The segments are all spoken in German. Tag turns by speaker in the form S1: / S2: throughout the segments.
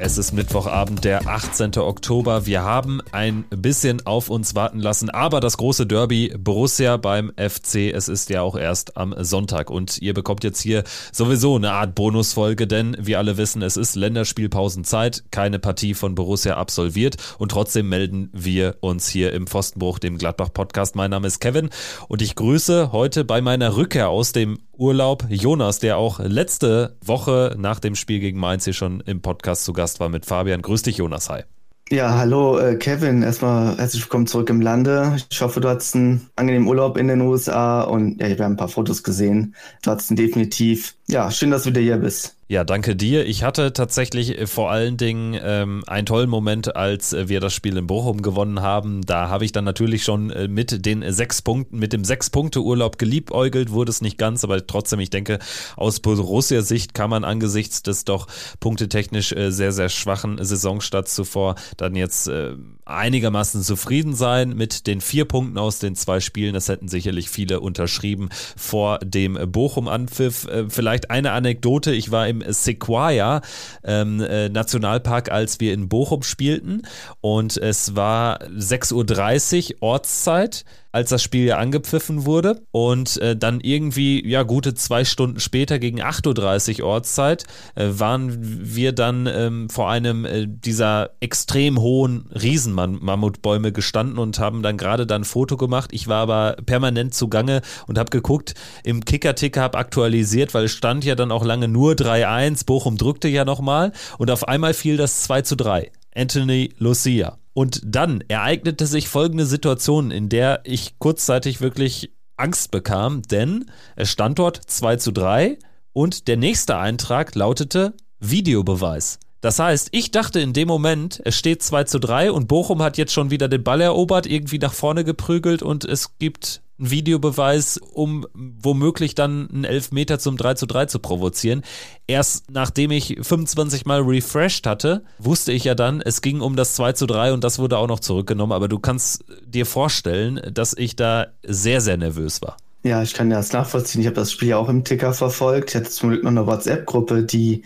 S1: Es ist Mittwochabend, der 18. Oktober. Wir haben ein bisschen auf uns warten lassen, aber das große Derby Borussia beim FC, es ist ja auch erst am Sonntag und ihr bekommt jetzt hier sowieso eine Art Bonusfolge, denn wir alle wissen, es ist Länderspielpausenzeit, keine Partie von Borussia absolviert und trotzdem melden wir uns hier im Pfostenbruch, dem Gladbach Podcast. Mein Name ist Kevin und ich grüße heute bei meiner Rückkehr aus dem Urlaub Jonas, der auch letzte Woche nach dem Spiel gegen Mainz hier schon im Podcast zu Gast war mit Fabian. Grüß dich, Jonas. Hi.
S2: Ja, hallo äh, Kevin. Erstmal herzlich willkommen zurück im Lande. Ich hoffe, du hattest einen angenehmen Urlaub in den USA und ja, wir haben ein paar Fotos gesehen. Du hattest definitiv. Ja, schön, dass du wieder hier bist.
S1: Ja, danke dir. Ich hatte tatsächlich äh, vor allen Dingen ähm, einen tollen Moment, als äh, wir das Spiel in Bochum gewonnen haben. Da habe ich dann natürlich schon äh, mit den sechs Punkten, mit dem Sechs-Punkte-Urlaub geliebäugelt, wurde es nicht ganz, aber trotzdem, ich denke, aus Borussia-Sicht kann man angesichts des doch punktetechnisch sehr, sehr schwachen Saisonstarts zuvor dann jetzt äh, einigermaßen zufrieden sein mit den vier Punkten aus den zwei Spielen. Das hätten sicherlich viele unterschrieben vor dem Bochum-Anpfiff. Vielleicht eine Anekdote. Ich war im Sequoia ähm, äh, Nationalpark, als wir in Bochum spielten. Und es war 6.30 Uhr Ortszeit als das Spiel ja angepfiffen wurde. Und äh, dann irgendwie, ja, gute zwei Stunden später, gegen 8.30 Uhr Ortszeit, äh, waren wir dann ähm, vor einem äh, dieser extrem hohen Riesenmammutbäume gestanden und haben dann gerade dann ein Foto gemacht. Ich war aber permanent zugange und habe geguckt, im Kicker-Ticker habe aktualisiert, weil es stand ja dann auch lange nur 3-1. Bochum drückte ja nochmal und auf einmal fiel das 2 zu 3. Anthony Lucia. Und dann ereignete sich folgende Situation, in der ich kurzzeitig wirklich Angst bekam, denn es stand dort 2 zu 3 und der nächste Eintrag lautete Videobeweis. Das heißt, ich dachte in dem Moment, es steht 2 zu 3 und Bochum hat jetzt schon wieder den Ball erobert, irgendwie nach vorne geprügelt und es gibt einen Videobeweis, um womöglich dann einen Elfmeter zum 3 zu 3 zu provozieren. Erst nachdem ich 25 Mal refreshed hatte, wusste ich ja dann, es ging um das 2 zu 3 und das wurde auch noch zurückgenommen. Aber du kannst dir vorstellen, dass ich da sehr, sehr nervös war.
S2: Ja, ich kann das nachvollziehen. Ich habe das Spiel ja auch im Ticker verfolgt. Ich hatte zum Glück noch eine WhatsApp-Gruppe, die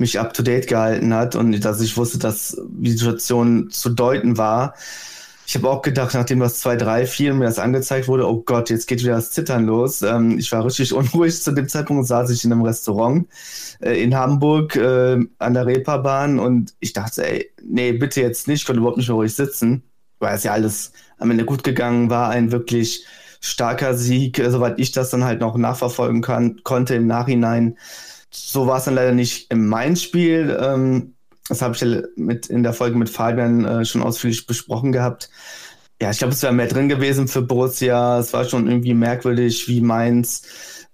S2: mich up to date gehalten hat und dass ich wusste, dass die Situation zu deuten war. Ich habe auch gedacht, nachdem das 2, 3, 4 mir das angezeigt wurde, oh Gott, jetzt geht wieder das Zittern los. Ähm, ich war richtig unruhig zu dem Zeitpunkt, saß ich in einem Restaurant äh, in Hamburg äh, an der Reeperbahn und ich dachte, ey, nee, bitte jetzt nicht, ich konnte überhaupt nicht mehr ruhig sitzen, weil es ja alles am Ende gut gegangen war, ein wirklich starker Sieg, äh, soweit ich das dann halt noch nachverfolgen kann, konnte im Nachhinein. So war es dann leider nicht in mein Spiel. Ähm, das habe ich mit, in der Folge mit Fabian äh, schon ausführlich besprochen gehabt. Ja, ich glaube, es wäre mehr drin gewesen für Borussia. Es war schon irgendwie merkwürdig, wie Mainz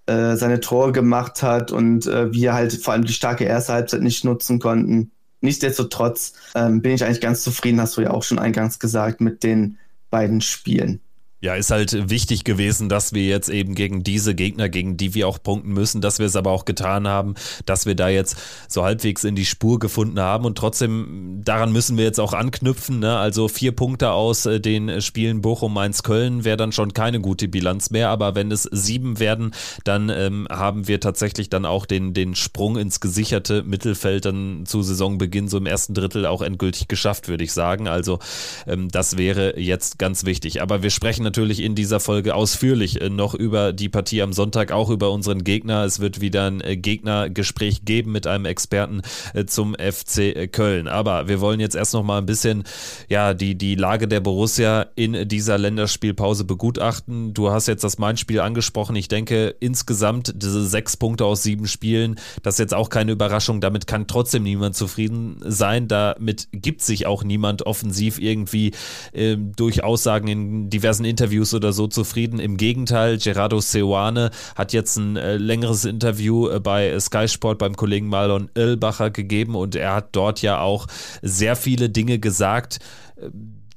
S2: äh, seine Tore gemacht hat und äh, wir halt vor allem die starke erste Halbzeit nicht nutzen konnten. Nichtsdestotrotz ähm, bin ich eigentlich ganz zufrieden, hast du ja auch schon eingangs gesagt, mit den beiden Spielen.
S1: Ja, ist halt wichtig gewesen, dass wir jetzt eben gegen diese Gegner, gegen die wir auch punkten müssen, dass wir es aber auch getan haben, dass wir da jetzt so halbwegs in die Spur gefunden haben und trotzdem daran müssen wir jetzt auch anknüpfen. Ne? Also vier Punkte aus äh, den Spielen Bochum, Mainz, Köln wäre dann schon keine gute Bilanz mehr, aber wenn es sieben werden, dann ähm, haben wir tatsächlich dann auch den, den Sprung ins gesicherte Mittelfeld dann zu Saisonbeginn so im ersten Drittel auch endgültig geschafft, würde ich sagen. Also ähm, das wäre jetzt ganz wichtig. Aber wir sprechen natürlich in dieser Folge ausführlich äh, noch über die Partie am Sonntag, auch über unseren Gegner. Es wird wieder ein äh, Gegnergespräch geben mit einem Experten äh, zum FC Köln. Aber wir wollen jetzt erst noch mal ein bisschen ja, die, die Lage der Borussia in dieser Länderspielpause begutachten. Du hast jetzt das Main-Spiel angesprochen. Ich denke, insgesamt diese sechs Punkte aus sieben Spielen, das ist jetzt auch keine Überraschung. Damit kann trotzdem niemand zufrieden sein. Damit gibt sich auch niemand offensiv irgendwie äh, durch Aussagen in diversen Interviews oder so zufrieden. Im Gegenteil, Gerardo Seoane hat jetzt ein äh, längeres Interview äh, bei Sky Sport beim Kollegen Marlon Irlbacher gegeben und er hat dort ja auch sehr viele Dinge gesagt, äh,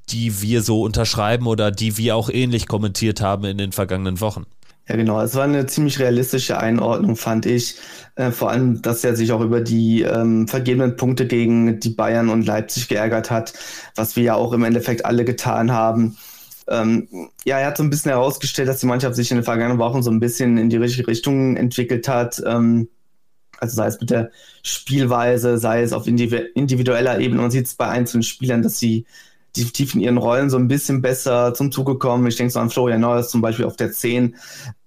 S1: die wir so unterschreiben oder die wir auch ähnlich kommentiert haben in den vergangenen Wochen.
S2: Ja, genau. Es war eine ziemlich realistische Einordnung, fand ich. Äh, vor allem, dass er sich auch über die ähm, vergebenen Punkte gegen die Bayern und Leipzig geärgert hat, was wir ja auch im Endeffekt alle getan haben. Ähm, ja, er hat so ein bisschen herausgestellt, dass die Mannschaft sich in den vergangenen Wochen so ein bisschen in die richtige Richtung entwickelt hat. Ähm, also sei es mit der Spielweise, sei es auf individueller Ebene. Man sieht es bei einzelnen Spielern, dass sie definitiv in ihren Rollen so ein bisschen besser zum Zuge kommen. Ich denke so an Florian Neuers zum Beispiel auf der 10,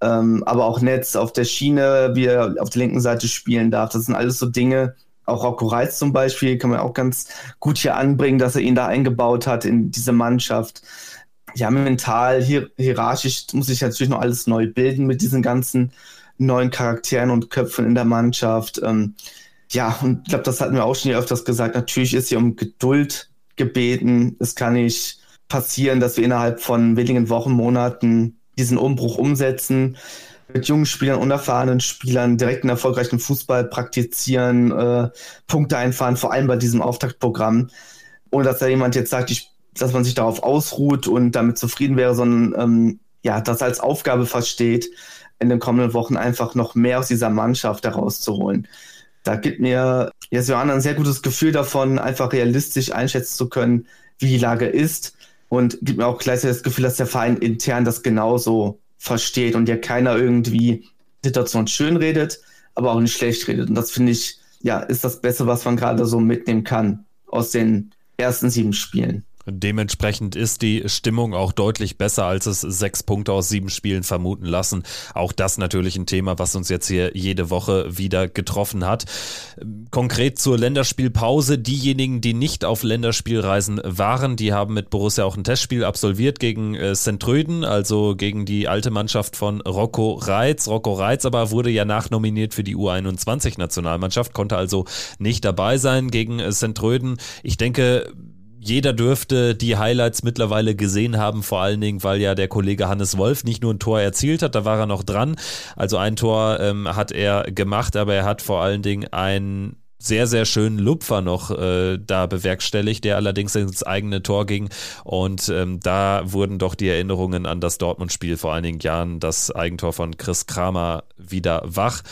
S2: ähm, aber auch Netz auf der Schiene, wie er auf der linken Seite spielen darf. Das sind alles so Dinge, auch Rocco Reitz zum Beispiel kann man auch ganz gut hier anbringen, dass er ihn da eingebaut hat in diese Mannschaft. Ja, mental, hier, hierarchisch muss ich natürlich noch alles neu bilden mit diesen ganzen neuen Charakteren und Köpfen in der Mannschaft. Ähm, ja, und ich glaube, das hatten wir auch schon hier öfters gesagt. Natürlich ist hier um Geduld gebeten. Es kann nicht passieren, dass wir innerhalb von wenigen Wochen, Monaten diesen Umbruch umsetzen, mit jungen Spielern, unerfahrenen Spielern direkt einen erfolgreichen Fußball praktizieren, äh, Punkte einfahren, vor allem bei diesem Auftaktprogramm. Ohne dass da jemand jetzt sagt, ich, dass man sich darauf ausruht und damit zufrieden wäre, sondern ähm, ja, das als Aufgabe versteht, in den kommenden Wochen einfach noch mehr aus dieser Mannschaft herauszuholen. Da gibt mir jetzt Johanna ein sehr gutes Gefühl davon, einfach realistisch einschätzen zu können, wie die Lage ist. Und gibt mir auch gleichzeitig das Gefühl, dass der Verein intern das genauso versteht und ja keiner irgendwie Situation schön redet, aber auch nicht schlecht redet. Und das finde ich, ja, ist das Beste, was man gerade so mitnehmen kann aus den ersten sieben Spielen.
S1: Dementsprechend ist die Stimmung auch deutlich besser, als es sechs Punkte aus sieben Spielen vermuten lassen. Auch das natürlich ein Thema, was uns jetzt hier jede Woche wieder getroffen hat. Konkret zur Länderspielpause. Diejenigen, die nicht auf Länderspielreisen waren, die haben mit Borussia auch ein Testspiel absolviert gegen äh, Sentröden, also gegen die alte Mannschaft von Rocco Reitz. Rocco Reitz aber wurde ja nachnominiert für die U21-Nationalmannschaft, konnte also nicht dabei sein gegen äh, Sentröden. Ich denke, jeder dürfte die Highlights mittlerweile gesehen haben, vor allen Dingen, weil ja der Kollege Hannes Wolf nicht nur ein Tor erzielt hat, da war er noch dran. Also ein Tor ähm, hat er gemacht, aber er hat vor allen Dingen einen sehr, sehr schönen Lupfer noch äh, da bewerkstelligt, der allerdings ins eigene Tor ging. Und ähm, da wurden doch die Erinnerungen an das Dortmund-Spiel vor einigen Jahren, das Eigentor von Chris Kramer, wieder wach.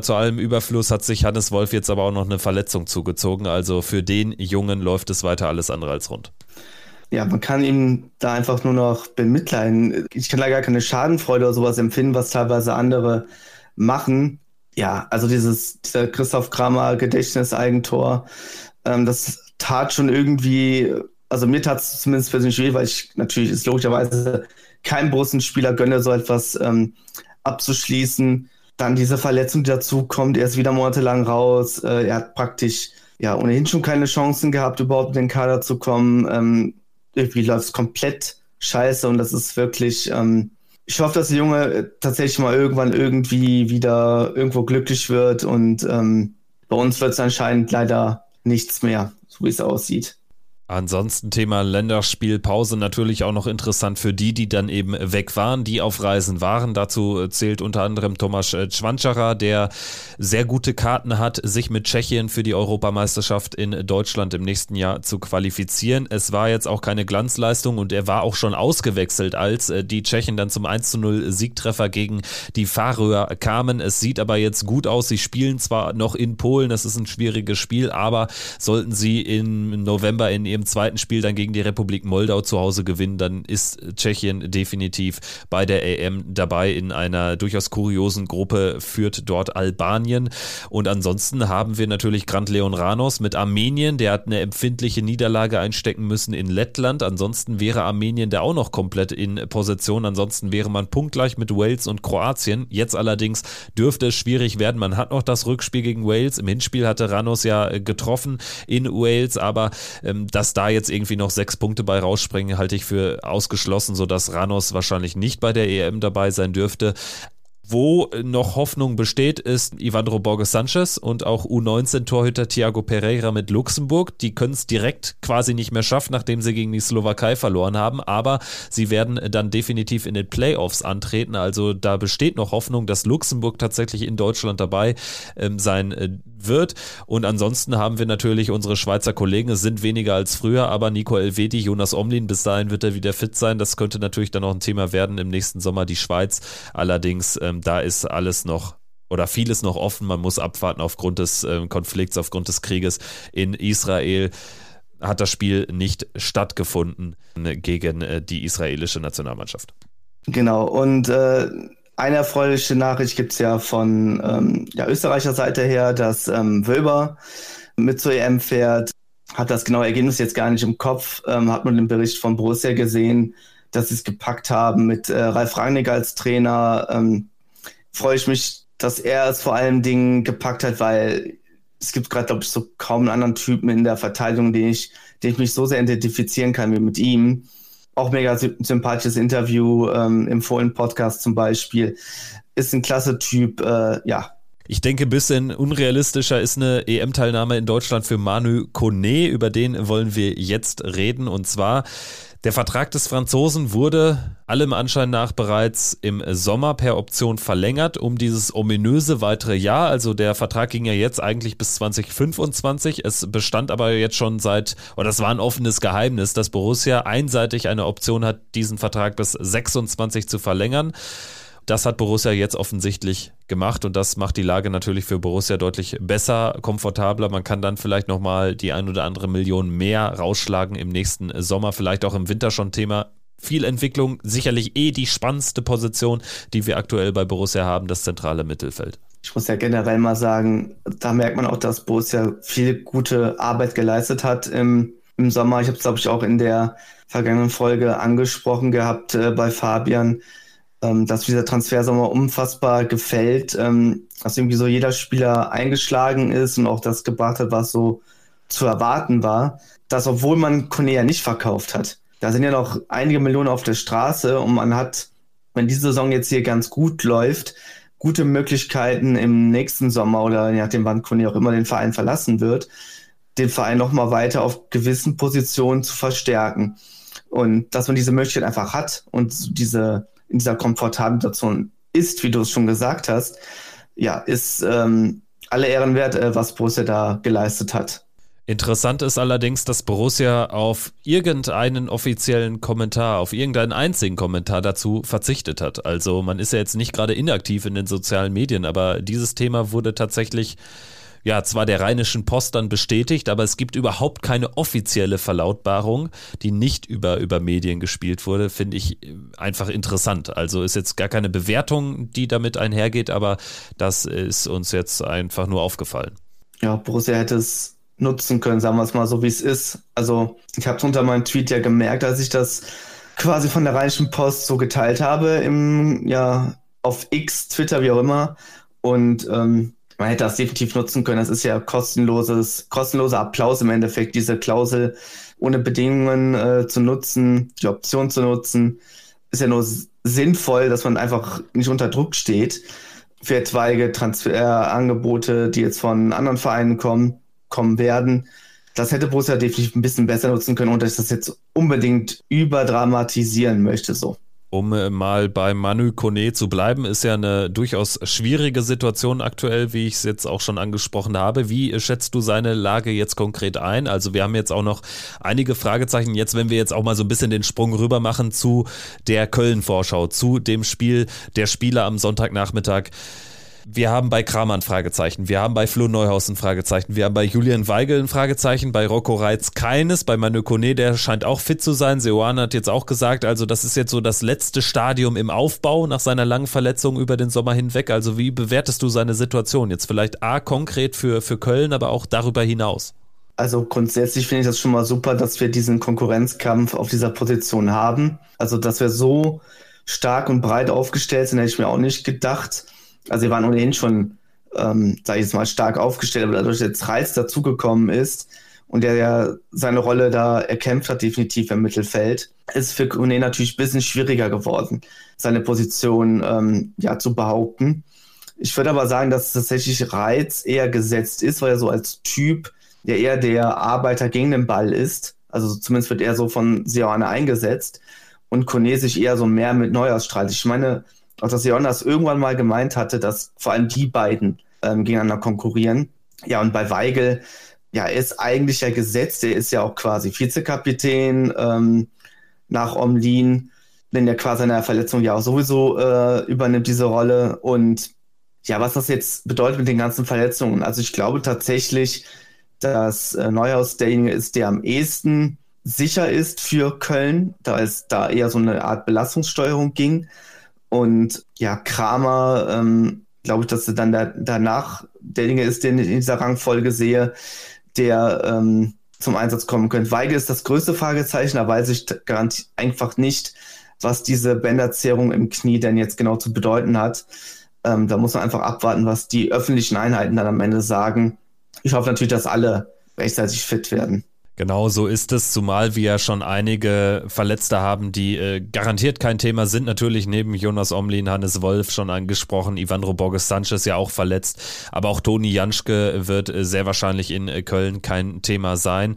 S1: Zu allem Überfluss hat sich Hannes Wolf jetzt aber auch noch eine Verletzung zugezogen. Also für den Jungen läuft es weiter alles andere als rund.
S2: Ja, man kann ihm da einfach nur noch bemitleiden. Ich kann da gar keine Schadenfreude oder sowas empfinden, was teilweise andere machen. Ja, also dieses, dieser Christoph Kramer Gedächtniseigentor, ähm, das tat schon irgendwie, also mir tat es zumindest persönlich weh, weil ich natürlich ist logischerweise keinem Borussenspieler gönne, so etwas ähm, abzuschließen. Dann diese Verletzung, die dazu kommt, er ist wieder monatelang raus. Äh, er hat praktisch ja ohnehin schon keine Chancen gehabt, überhaupt in den Kader zu kommen. Ähm, irgendwie läuft es komplett scheiße und das ist wirklich. Ähm, ich hoffe, dass der Junge äh, tatsächlich mal irgendwann irgendwie wieder irgendwo glücklich wird und ähm, bei uns wird es anscheinend leider nichts mehr, so wie es aussieht.
S1: Ansonsten Thema Länderspielpause natürlich auch noch interessant für die, die dann eben weg waren, die auf Reisen waren. Dazu zählt unter anderem Tomasz Schwanczara, der sehr gute Karten hat, sich mit Tschechien für die Europameisterschaft in Deutschland im nächsten Jahr zu qualifizieren. Es war jetzt auch keine Glanzleistung und er war auch schon ausgewechselt, als äh, die Tschechen dann zum 1 zu 0 Siegtreffer gegen die Färöer kamen. Es sieht aber jetzt gut aus. Sie spielen zwar noch in Polen, das ist ein schwieriges Spiel, aber sollten sie im November in ihrem zweiten Spiel dann gegen die Republik Moldau zu Hause gewinnen, dann ist Tschechien definitiv bei der EM dabei in einer durchaus kuriosen Gruppe, führt dort Albanien. Und ansonsten haben wir natürlich Grant Leon Ranos mit Armenien, der hat eine empfindliche Niederlage einstecken müssen in Lettland. Ansonsten wäre Armenien da auch noch komplett in Position. Ansonsten wäre man punktgleich mit Wales und Kroatien. Jetzt allerdings dürfte es schwierig werden. Man hat noch das Rückspiel gegen Wales. Im Hinspiel hatte Ranos ja getroffen in Wales, aber ähm, das dass da jetzt irgendwie noch sechs Punkte bei rausspringen, halte ich für ausgeschlossen, sodass Ranos wahrscheinlich nicht bei der EM dabei sein dürfte. Wo noch Hoffnung besteht, ist Ivandro Borges Sanchez und auch U19-Torhüter Thiago Pereira mit Luxemburg. Die können es direkt quasi nicht mehr schaffen, nachdem sie gegen die Slowakei verloren haben. Aber sie werden dann definitiv in den Playoffs antreten. Also da besteht noch Hoffnung, dass Luxemburg tatsächlich in Deutschland dabei ähm, sein äh, wird. Und ansonsten haben wir natürlich unsere Schweizer Kollegen. Es sind weniger als früher, aber Nico Elvedi, Jonas Omlin, bis dahin wird er wieder fit sein. Das könnte natürlich dann noch ein Thema werden im nächsten Sommer. Die Schweiz allerdings, ähm, da ist alles noch oder vieles noch offen. Man muss abwarten aufgrund des äh, Konflikts, aufgrund des Krieges in Israel. hat das Spiel nicht stattgefunden gegen äh, die israelische Nationalmannschaft.
S2: Genau, und äh, eine erfreuliche Nachricht gibt es ja von ähm, ja, Österreicher Seite her, dass ähm, Wölber mit zur EM fährt. Hat das genaue Ergebnis jetzt gar nicht im Kopf, ähm, hat man den Bericht von Borussia gesehen, dass sie es gepackt haben mit äh, Ralf Rangnick als Trainer. Ähm, Freue ich mich, dass er es vor allen Dingen gepackt hat, weil es gibt gerade, glaube ich, so kaum einen anderen Typen in der Verteidigung, den ich, den ich mich so sehr identifizieren kann wie mit ihm auch mega sympathisches Interview ähm, im vollen Podcast zum Beispiel. Ist ein klasse Typ, äh, ja.
S1: Ich denke, ein bisschen unrealistischer ist eine EM-Teilnahme in Deutschland für Manu Kone. Über den wollen wir jetzt reden. Und zwar der Vertrag des Franzosen wurde allem Anschein nach bereits im Sommer per Option verlängert um dieses ominöse weitere Jahr. Also der Vertrag ging ja jetzt eigentlich bis 2025. Es bestand aber jetzt schon seit, oder das war ein offenes Geheimnis, dass Borussia einseitig eine Option hat, diesen Vertrag bis 26 zu verlängern. Das hat Borussia jetzt offensichtlich gemacht und das macht die Lage natürlich für Borussia deutlich besser, komfortabler. Man kann dann vielleicht nochmal die ein oder andere Million mehr rausschlagen im nächsten Sommer, vielleicht auch im Winter schon Thema. Viel Entwicklung, sicherlich eh die spannendste Position, die wir aktuell bei Borussia haben, das zentrale Mittelfeld.
S2: Ich muss ja generell mal sagen, da merkt man auch, dass Borussia viel gute Arbeit geleistet hat im, im Sommer. Ich habe es, glaube ich, auch in der vergangenen Folge angesprochen gehabt äh, bei Fabian ähm, dass dieser Transfersommer unfassbar gefällt, ähm, dass irgendwie so jeder Spieler eingeschlagen ist und auch das gebracht hat, was so zu erwarten war, dass obwohl man Kone nicht verkauft hat, da sind ja noch einige Millionen auf der Straße und man hat, wenn diese Saison jetzt hier ganz gut läuft, gute Möglichkeiten im nächsten Sommer oder je nachdem, wann Kone auch immer den Verein verlassen wird, den Verein nochmal weiter auf gewissen Positionen zu verstärken. Und dass man diese Möglichkeit einfach hat und diese in dieser komfortablen Situation ist, wie du es schon gesagt hast, ja, ist ähm, alle Ehren wert, äh, was Borussia da geleistet hat.
S1: Interessant ist allerdings, dass Borussia auf irgendeinen offiziellen Kommentar, auf irgendeinen einzigen Kommentar dazu verzichtet hat. Also man ist ja jetzt nicht gerade inaktiv in den sozialen Medien, aber dieses Thema wurde tatsächlich ja zwar der Rheinischen Post dann bestätigt, aber es gibt überhaupt keine offizielle Verlautbarung, die nicht über, über Medien gespielt wurde, finde ich äh, einfach interessant. Also ist jetzt gar keine Bewertung, die damit einhergeht, aber das ist uns jetzt einfach nur aufgefallen.
S2: Ja, Borussia hätte es nutzen können, sagen wir es mal so, wie es ist. Also ich habe es unter meinem Tweet ja gemerkt, als ich das quasi von der Rheinischen Post so geteilt habe im, ja, auf X, Twitter, wie auch immer. Und ähm, man hätte das definitiv nutzen können. Das ist ja kostenloses, kostenloser Applaus im Endeffekt, diese Klausel ohne Bedingungen äh, zu nutzen, die Option zu nutzen, ist ja nur sinnvoll, dass man einfach nicht unter Druck steht für etwaige Transferangebote, die jetzt von anderen Vereinen kommen, kommen werden. Das hätte Borussia definitiv ein bisschen besser nutzen können und dass ich das jetzt unbedingt überdramatisieren möchte, so.
S1: Um äh, mal bei Manu Kone zu bleiben, ist ja eine durchaus schwierige Situation aktuell, wie ich es jetzt auch schon angesprochen habe. Wie schätzt du seine Lage jetzt konkret ein? Also wir haben jetzt auch noch einige Fragezeichen. Jetzt, wenn wir jetzt auch mal so ein bisschen den Sprung rüber machen zu der Köln-Vorschau, zu dem Spiel der Spieler am Sonntagnachmittag. Wir haben bei Kramer ein Fragezeichen, wir haben bei Flo Neuhaus ein Fragezeichen, wir haben bei Julian Weigel ein Fragezeichen, bei Rocco Reitz keines, bei Manu Kone, der scheint auch fit zu sein. Seoane hat jetzt auch gesagt, also das ist jetzt so das letzte Stadium im Aufbau nach seiner langen Verletzung über den Sommer hinweg. Also wie bewertest du seine Situation jetzt vielleicht A konkret für, für Köln, aber auch darüber hinaus?
S2: Also grundsätzlich finde ich das schon mal super, dass wir diesen Konkurrenzkampf auf dieser Position haben. Also dass wir so stark und breit aufgestellt sind, hätte ich mir auch nicht gedacht. Also sie waren ohnehin schon, ähm, sage ich jetzt mal, stark aufgestellt, aber dadurch, dass jetzt Reis dazugekommen ist und der ja seine Rolle da erkämpft hat, definitiv im Mittelfeld, ist für Kone natürlich ein bisschen schwieriger geworden, seine Position ähm, ja zu behaupten. Ich würde aber sagen, dass tatsächlich Reiz eher gesetzt ist, weil er so als Typ ja eher der Arbeiter gegen den Ball ist. Also zumindest wird er so von Sioane eingesetzt und Kone sich eher so mehr mit Neuausstrahlt. Ich meine, auch dass Jonas irgendwann mal gemeint hatte, dass vor allem die beiden ähm, gegeneinander konkurrieren. Ja, und bei Weigel, ja, er ist eigentlich ja gesetzt, er ist ja auch quasi Vizekapitän ähm, nach Omlin, wenn er quasi eine Verletzung ja auch sowieso äh, übernimmt diese Rolle. Und ja, was das jetzt bedeutet mit den ganzen Verletzungen. Also ich glaube tatsächlich, dass äh, Neuhaus derjenige ist, der am ehesten sicher ist für Köln, da es da eher so eine Art Belastungssteuerung ging. Und ja, Kramer, ähm, glaube ich, dass er dann da, danach derjenige ist, den ich in dieser Rangfolge sehe, der ähm, zum Einsatz kommen könnte. Weigel ist das größte Fragezeichen, da weiß ich einfach nicht, was diese Bänderzerrung im Knie denn jetzt genau zu bedeuten hat. Ähm, da muss man einfach abwarten, was die öffentlichen Einheiten dann am Ende sagen. Ich hoffe natürlich, dass alle rechtzeitig fit werden.
S1: Genau so ist es, zumal wir ja schon einige Verletzte haben, die äh, garantiert kein Thema sind. Natürlich neben Jonas Omlin, Hannes Wolf schon angesprochen, Ivandro Borges Sanchez ja auch verletzt, aber auch Toni Janschke wird äh, sehr wahrscheinlich in äh, Köln kein Thema sein.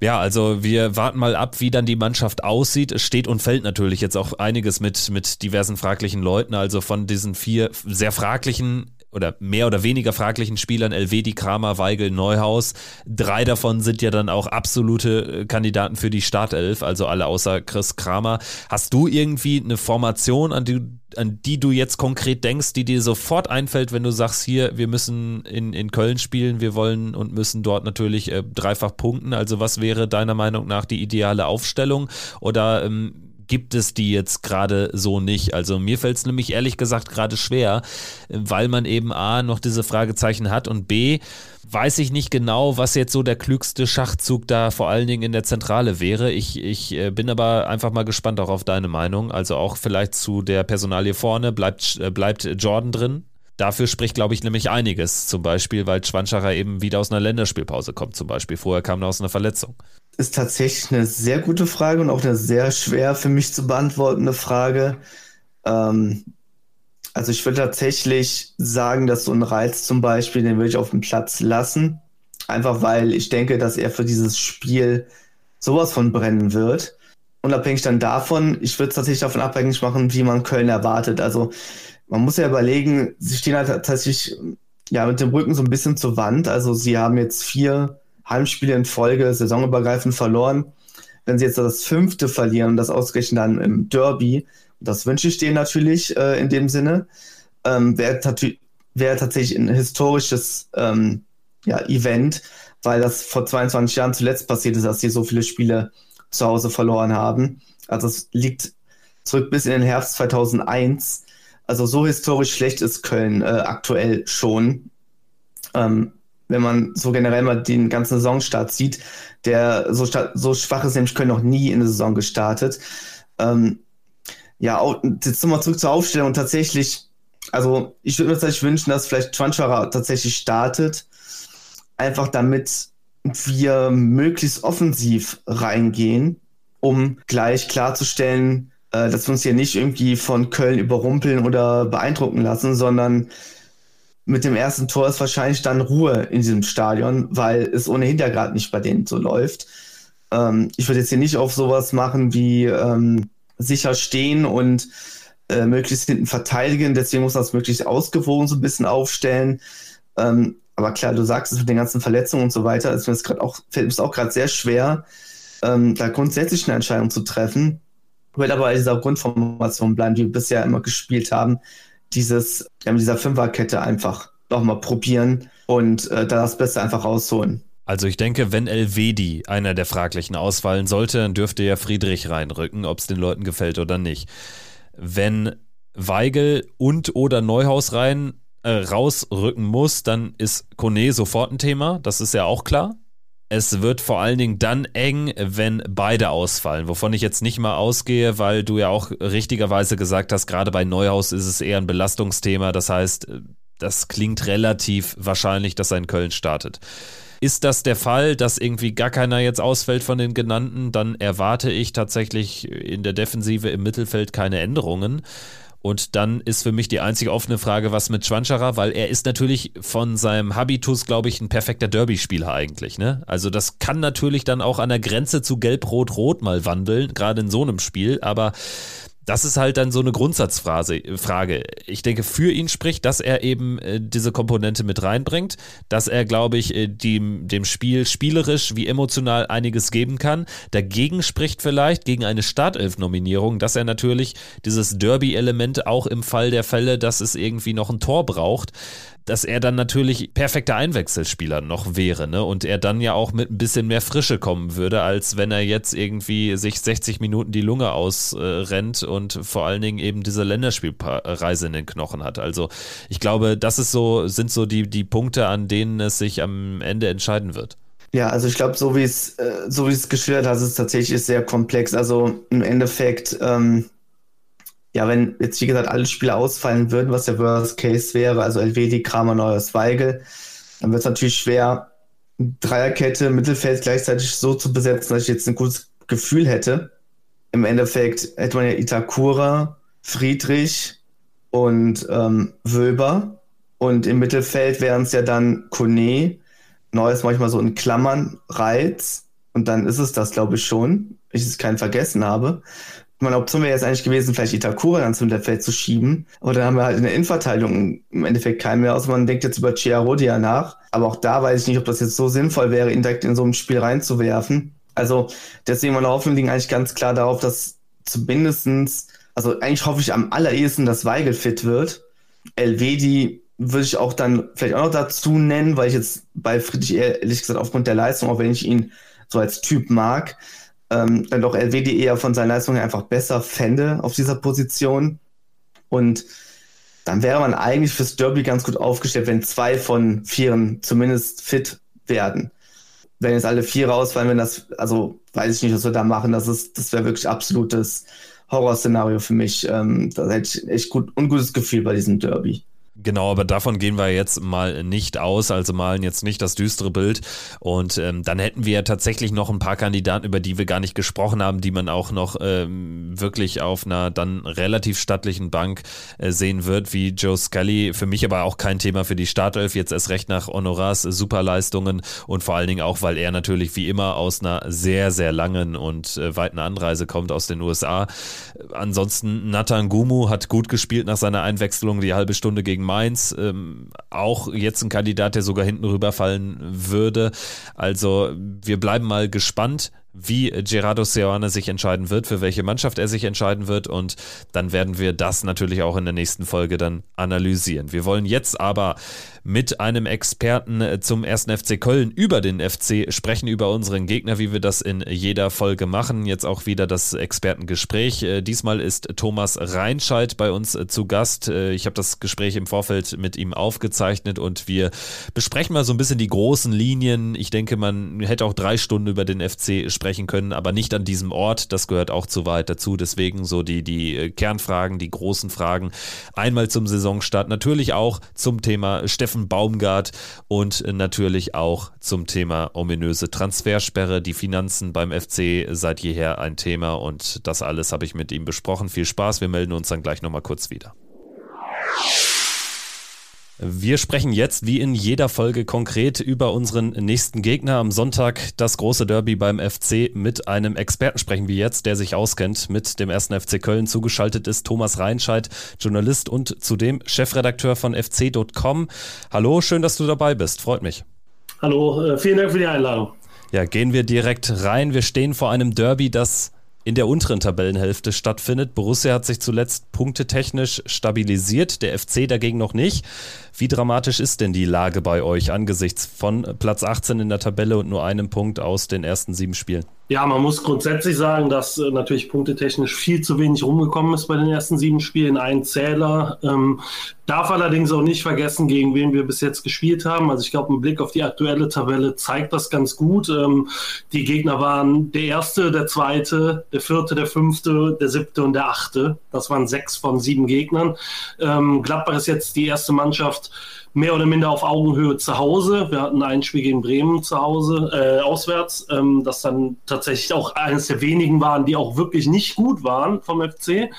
S1: Ja, also wir warten mal ab, wie dann die Mannschaft aussieht. Es steht und fällt natürlich jetzt auch einiges mit, mit diversen fraglichen Leuten. Also von diesen vier sehr fraglichen oder mehr oder weniger fraglichen Spielern, Elvedi, Kramer, Weigel, Neuhaus. Drei davon sind ja dann auch absolute äh, Kandidaten für die Startelf, also alle außer Chris Kramer. Hast du irgendwie eine Formation, an die, an die du jetzt konkret denkst, die dir sofort einfällt, wenn du sagst, hier, wir müssen in, in Köln spielen, wir wollen und müssen dort natürlich äh, dreifach punkten. Also was wäre deiner Meinung nach die ideale Aufstellung? Oder ähm, gibt es die jetzt gerade so nicht. Also mir fällt es nämlich ehrlich gesagt gerade schwer, weil man eben A noch diese Fragezeichen hat und B weiß ich nicht genau, was jetzt so der klügste Schachzug da vor allen Dingen in der Zentrale wäre. Ich, ich äh, bin aber einfach mal gespannt auch auf deine Meinung. Also auch vielleicht zu der Personalie vorne. Bleibt, äh, bleibt Jordan drin? Dafür spricht, glaube ich, nämlich einiges. Zum Beispiel, weil Schwanschacher eben wieder aus einer Länderspielpause kommt, zum Beispiel. Vorher kam er aus einer Verletzung
S2: ist tatsächlich eine sehr gute Frage und auch eine sehr schwer für mich zu beantwortende Frage. Ähm, also ich würde tatsächlich sagen, dass so ein Reiz zum Beispiel, den würde ich auf dem Platz lassen. Einfach weil ich denke, dass er für dieses Spiel sowas von brennen wird. Unabhängig dann davon, ich würde es tatsächlich davon abhängig machen, wie man Köln erwartet. Also man muss ja überlegen, sie stehen halt tatsächlich ja mit dem Rücken so ein bisschen zur Wand. Also sie haben jetzt vier Heimspiele in Folge saisonübergreifend verloren. Wenn sie jetzt das fünfte verlieren und das ausgerechnet dann im Derby, das wünsche ich denen natürlich äh, in dem Sinne, ähm, wäre wär tatsächlich ein historisches ähm, ja, Event, weil das vor 22 Jahren zuletzt passiert ist, dass sie so viele Spiele zu Hause verloren haben. Also es liegt zurück bis in den Herbst 2001. Also so historisch schlecht ist Köln äh, aktuell schon. Ähm, wenn man so generell mal den ganzen Saisonstart sieht. Der so, so schwach ist nämlich Köln noch nie in der Saison gestartet. Ähm, ja, auch, jetzt nochmal zurück zur Aufstellung. Und tatsächlich, also ich würde mir tatsächlich wünschen, dass vielleicht Schwanschara tatsächlich startet. Einfach damit wir möglichst offensiv reingehen, um gleich klarzustellen, äh, dass wir uns hier nicht irgendwie von Köln überrumpeln oder beeindrucken lassen, sondern mit dem ersten Tor ist wahrscheinlich dann Ruhe in diesem Stadion, weil es ohnehin ja gerade nicht bei denen so läuft. Ähm, ich würde jetzt hier nicht auf sowas machen wie ähm, sicher stehen und äh, möglichst hinten verteidigen. Deswegen muss man das möglichst ausgewogen so ein bisschen aufstellen. Ähm, aber klar, du sagst es mit den ganzen Verletzungen und so weiter, ist mir das auch, fällt mir auch gerade sehr schwer, ähm, da grundsätzlich eine Entscheidung zu treffen. Werde aber bei dieser Grundformation bleiben, die wir bisher immer gespielt haben dieses, ja, mit dieser Fünferkette einfach nochmal probieren und äh, da das Beste einfach rausholen.
S1: Also ich denke, wenn Elvedi einer der Fraglichen ausfallen sollte, dann dürfte ja Friedrich reinrücken, ob es den Leuten gefällt oder nicht. Wenn Weigel und oder Neuhaus rein äh, rausrücken muss, dann ist Kone sofort ein Thema, das ist ja auch klar. Es wird vor allen Dingen dann eng, wenn beide ausfallen, wovon ich jetzt nicht mal ausgehe, weil du ja auch richtigerweise gesagt hast, gerade bei Neuhaus ist es eher ein Belastungsthema. Das heißt, das klingt relativ wahrscheinlich, dass er in Köln startet. Ist das der Fall, dass irgendwie gar keiner jetzt ausfällt von den genannten, dann erwarte ich tatsächlich in der Defensive im Mittelfeld keine Änderungen. Und dann ist für mich die einzige offene Frage, was mit Schwanscherer, weil er ist natürlich von seinem Habitus, glaube ich, ein perfekter Derby-Spieler eigentlich. Ne? Also das kann natürlich dann auch an der Grenze zu Gelb-Rot-Rot mal wandeln, gerade in so einem Spiel. Aber das ist halt dann so eine Grundsatzfrage. Ich denke, für ihn spricht, dass er eben äh, diese Komponente mit reinbringt, dass er, glaube ich, äh, dem, dem Spiel spielerisch wie emotional einiges geben kann. Dagegen spricht vielleicht gegen eine Startelf-Nominierung, dass er natürlich dieses Derby-Element auch im Fall der Fälle, dass es irgendwie noch ein Tor braucht, dass er dann natürlich perfekter Einwechselspieler noch wäre, ne? Und er dann ja auch mit ein bisschen mehr Frische kommen würde, als wenn er jetzt irgendwie sich 60 Minuten die Lunge ausrennt und vor allen Dingen eben diese Länderspielreise in den Knochen hat. Also ich glaube, das ist so, sind so die, die Punkte, an denen es sich am Ende entscheiden wird.
S2: Ja, also ich glaube, so wie es äh, so wie es geschildert hast, ist tatsächlich sehr komplex. Also im Endeffekt ähm, ja, wenn jetzt wie gesagt alle Spiele ausfallen würden, was der Worst Case wäre, also LWD, Kramer, Neuers, Weigel, dann wird es natürlich schwer, Dreierkette, Mittelfeld gleichzeitig so zu besetzen, dass ich jetzt ein gutes Gefühl hätte. Im Endeffekt hätte man ja Itakura, Friedrich und ähm, Wöber. Und im Mittelfeld wären es ja dann Kone, Neues manchmal so in Klammern, Reiz. Und dann ist es das, glaube ich, schon. Ich es keinen vergessen habe meine Option wäre jetzt eigentlich gewesen, vielleicht Itakura dann zum Mittelfeld zu schieben. Aber dann haben wir halt in der Innenverteidigung im Endeffekt keinen mehr, außer man denkt jetzt über Chiarodia nach. Aber auch da weiß ich nicht, ob das jetzt so sinnvoll wäre, ihn direkt in so ein Spiel reinzuwerfen. Also deswegen meine Hoffnung liegen eigentlich ganz klar darauf, dass zumindestens, also eigentlich hoffe ich am allerersten, dass Weigel fit wird. Elvedi würde ich auch dann vielleicht auch noch dazu nennen, weil ich jetzt bei Friedrich ehrlich gesagt aufgrund der Leistung, auch wenn ich ihn so als Typ mag, ähm, dann doch LWD eher von seinen Leistungen einfach besser fände auf dieser Position. Und dann wäre man eigentlich fürs Derby ganz gut aufgestellt, wenn zwei von vieren zumindest fit werden. Wenn jetzt alle vier rausfallen, wenn das, also weiß ich nicht, was wir da machen, das ist, das wäre wirklich absolutes Horrorszenario für mich. Ähm, da hätte ich echt gut, ungutes Gefühl bei diesem Derby.
S1: Genau, aber davon gehen wir jetzt mal nicht aus, also malen jetzt nicht das düstere Bild. Und ähm, dann hätten wir tatsächlich noch ein paar Kandidaten, über die wir gar nicht gesprochen haben, die man auch noch ähm, wirklich auf einer dann relativ stattlichen Bank äh, sehen wird, wie Joe Scully. Für mich aber auch kein Thema für die Startelf, jetzt erst recht nach Honorars Superleistungen und vor allen Dingen auch, weil er natürlich wie immer aus einer sehr, sehr langen und äh, weiten Anreise kommt aus den USA. Ansonsten Nathan Gumu hat gut gespielt nach seiner Einwechslung, die halbe Stunde gegen Mainz. Ähm, auch jetzt ein Kandidat, der sogar hinten rüberfallen würde. Also wir bleiben mal gespannt wie Gerardo Seoane sich entscheiden wird, für welche Mannschaft er sich entscheiden wird und dann werden wir das natürlich auch in der nächsten Folge dann analysieren. Wir wollen jetzt aber mit einem Experten äh, zum ersten FC Köln über den FC sprechen, über unseren Gegner, wie wir das in jeder Folge machen. Jetzt auch wieder das Expertengespräch. Äh, diesmal ist Thomas Reinscheid bei uns äh, zu Gast. Ich habe das Gespräch im Vorfeld mit ihm aufgezeichnet und wir besprechen mal so ein bisschen die großen Linien. Ich denke, man hätte auch drei Stunden über den FC sprechen können, aber nicht an diesem Ort. Das gehört auch zu weit dazu. Deswegen so die, die Kernfragen, die großen Fragen. Einmal zum Saisonstart, natürlich auch zum Thema Steffen Steffen Baumgart und natürlich auch zum Thema ominöse Transfersperre. Die Finanzen beim FC seit jeher ein Thema und das alles habe ich mit ihm besprochen. Viel Spaß, wir melden uns dann gleich nochmal kurz wieder. Wir sprechen jetzt wie in jeder Folge konkret über unseren nächsten Gegner. Am Sonntag das große Derby beim FC. Mit einem Experten sprechen wir jetzt, der sich auskennt mit dem ersten FC Köln. Zugeschaltet ist Thomas Reinscheid, Journalist und zudem Chefredakteur von fc.com. Hallo, schön, dass du dabei bist. Freut mich.
S3: Hallo, äh, vielen Dank für die Einladung.
S1: Ja, gehen wir direkt rein. Wir stehen vor einem Derby, das in der unteren Tabellenhälfte stattfindet. Borussia hat sich zuletzt punktetechnisch stabilisiert, der FC dagegen noch nicht. Wie dramatisch ist denn die Lage bei euch angesichts von Platz 18 in der Tabelle und nur einem Punkt aus den ersten sieben Spielen?
S3: Ja, man muss grundsätzlich sagen, dass äh, natürlich punktetechnisch viel zu wenig rumgekommen ist bei den ersten sieben Spielen. Ein Zähler ähm, darf allerdings auch nicht vergessen, gegen wen wir bis jetzt gespielt haben. Also ich glaube, ein Blick auf die aktuelle Tabelle zeigt das ganz gut. Ähm, die Gegner waren der erste, der zweite, der vierte, der fünfte, der siebte und der achte. Das waren sechs von sieben Gegnern. Ähm, Gladbach ist jetzt die erste Mannschaft, mehr oder minder auf Augenhöhe zu Hause. Wir hatten ein Spiel gegen Bremen zu Hause, äh, auswärts, ähm, das dann tatsächlich auch eines der wenigen waren, die auch wirklich nicht gut waren vom FC.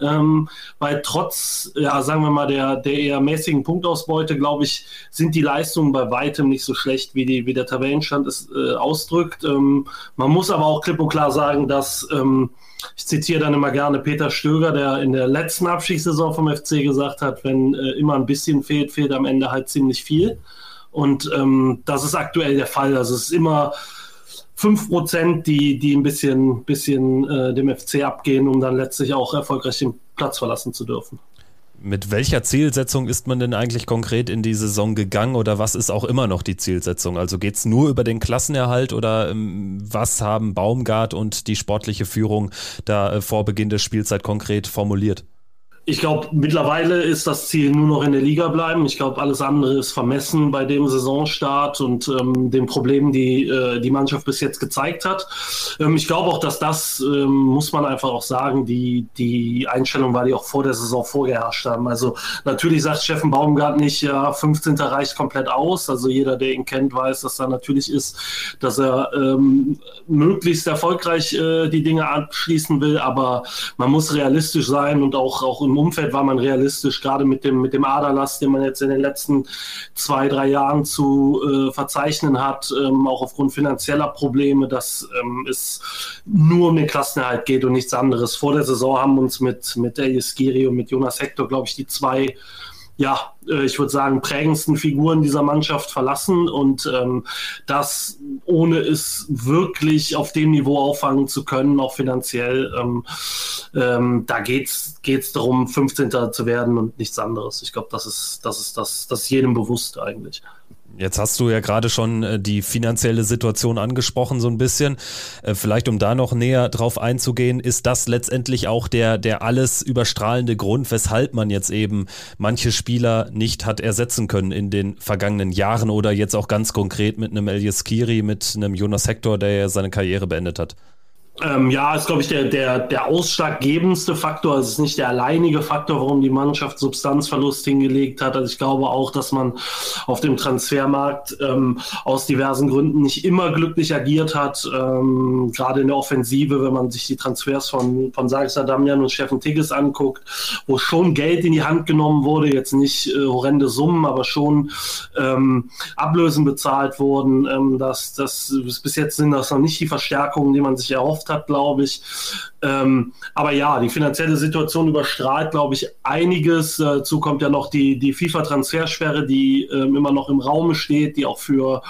S3: Ähm, weil trotz, ja, sagen wir mal, der, der eher mäßigen Punktausbeute, glaube ich, sind die Leistungen bei weitem nicht so schlecht, wie, die, wie der Tabellenstand es äh, ausdrückt. Ähm, man muss aber auch klipp und klar sagen, dass ähm, ich zitiere dann immer gerne Peter Stöger, der in der letzten Abstiegssaison vom FC gesagt hat, wenn äh, immer ein bisschen fehlt, fehlt am Ende halt ziemlich viel. Und ähm, das ist aktuell der Fall. Also es ist immer 5%, die, die ein bisschen, bisschen äh, dem FC abgehen, um dann letztlich auch erfolgreich den Platz verlassen zu dürfen.
S1: Mit welcher Zielsetzung ist man denn eigentlich konkret in die Saison gegangen oder was ist auch immer noch die Zielsetzung? Also geht es nur über den Klassenerhalt oder ähm, was haben Baumgart und die sportliche Führung da äh, vor Beginn der Spielzeit konkret formuliert?
S3: Ich glaube, mittlerweile ist das Ziel nur noch in der Liga bleiben. Ich glaube, alles andere ist vermessen bei dem Saisonstart und ähm, den Problemen, die äh, die Mannschaft bis jetzt gezeigt hat. Ähm, ich glaube auch, dass das, ähm, muss man einfach auch sagen, die, die Einstellung war, die auch vor der Saison vorgeherrscht haben. Also natürlich sagt Steffen Baumgart nicht, ja, 15. reicht komplett aus. Also jeder, der ihn kennt, weiß, dass da natürlich ist, dass er ähm, möglichst erfolgreich äh, die Dinge abschließen will. Aber man muss realistisch sein und auch, auch im Umfeld war man realistisch, gerade mit dem, mit dem Aderlass, den man jetzt in den letzten zwei, drei Jahren zu äh, verzeichnen hat, ähm, auch aufgrund finanzieller Probleme, dass ähm, es nur um den Klassenerhalt geht und nichts anderes. Vor der Saison haben uns mit, mit Elias Giri und mit Jonas Hector, glaube ich, die zwei ja, äh, ich würde sagen, prägendsten Figuren dieser Mannschaft verlassen und ähm, das ohne es wirklich auf dem Niveau auffangen zu können, auch finanziell, ähm, ähm, da geht es darum, 15. zu werden und nichts anderes. Ich glaube, das ist, das ist das, das ist jedem bewusst eigentlich.
S1: Jetzt hast du ja gerade schon äh, die finanzielle Situation angesprochen, so ein bisschen. Äh, vielleicht um da noch näher drauf einzugehen, ist das letztendlich auch der, der alles überstrahlende Grund, weshalb man jetzt eben manche Spieler nicht hat ersetzen können in den vergangenen Jahren oder jetzt auch ganz konkret mit einem Elias Kiri, mit einem Jonas Hector, der ja seine Karriere beendet hat?
S3: Ähm, ja, ist, glaube ich, der, der, der ausschlaggebendste Faktor. Es ist nicht der alleinige Faktor, warum die Mannschaft Substanzverlust hingelegt hat. Also ich glaube auch, dass man auf dem Transfermarkt ähm, aus diversen Gründen nicht immer glücklich agiert hat. Ähm, gerade in der Offensive, wenn man sich die Transfers von, von Sargis Adamian und Steffen Tigges anguckt, wo schon Geld in die Hand genommen wurde, jetzt nicht äh, horrende Summen, aber schon ähm, Ablösen bezahlt wurden. Ähm, das, das, bis jetzt sind das noch nicht die Verstärkungen, die man sich erhofft hat, glaube ich. Ähm, aber ja, die finanzielle Situation überstrahlt, glaube ich, einiges. Dazu kommt ja noch die, die FIFA-Transfersperre, die ähm, immer noch im Raum steht, die auch für,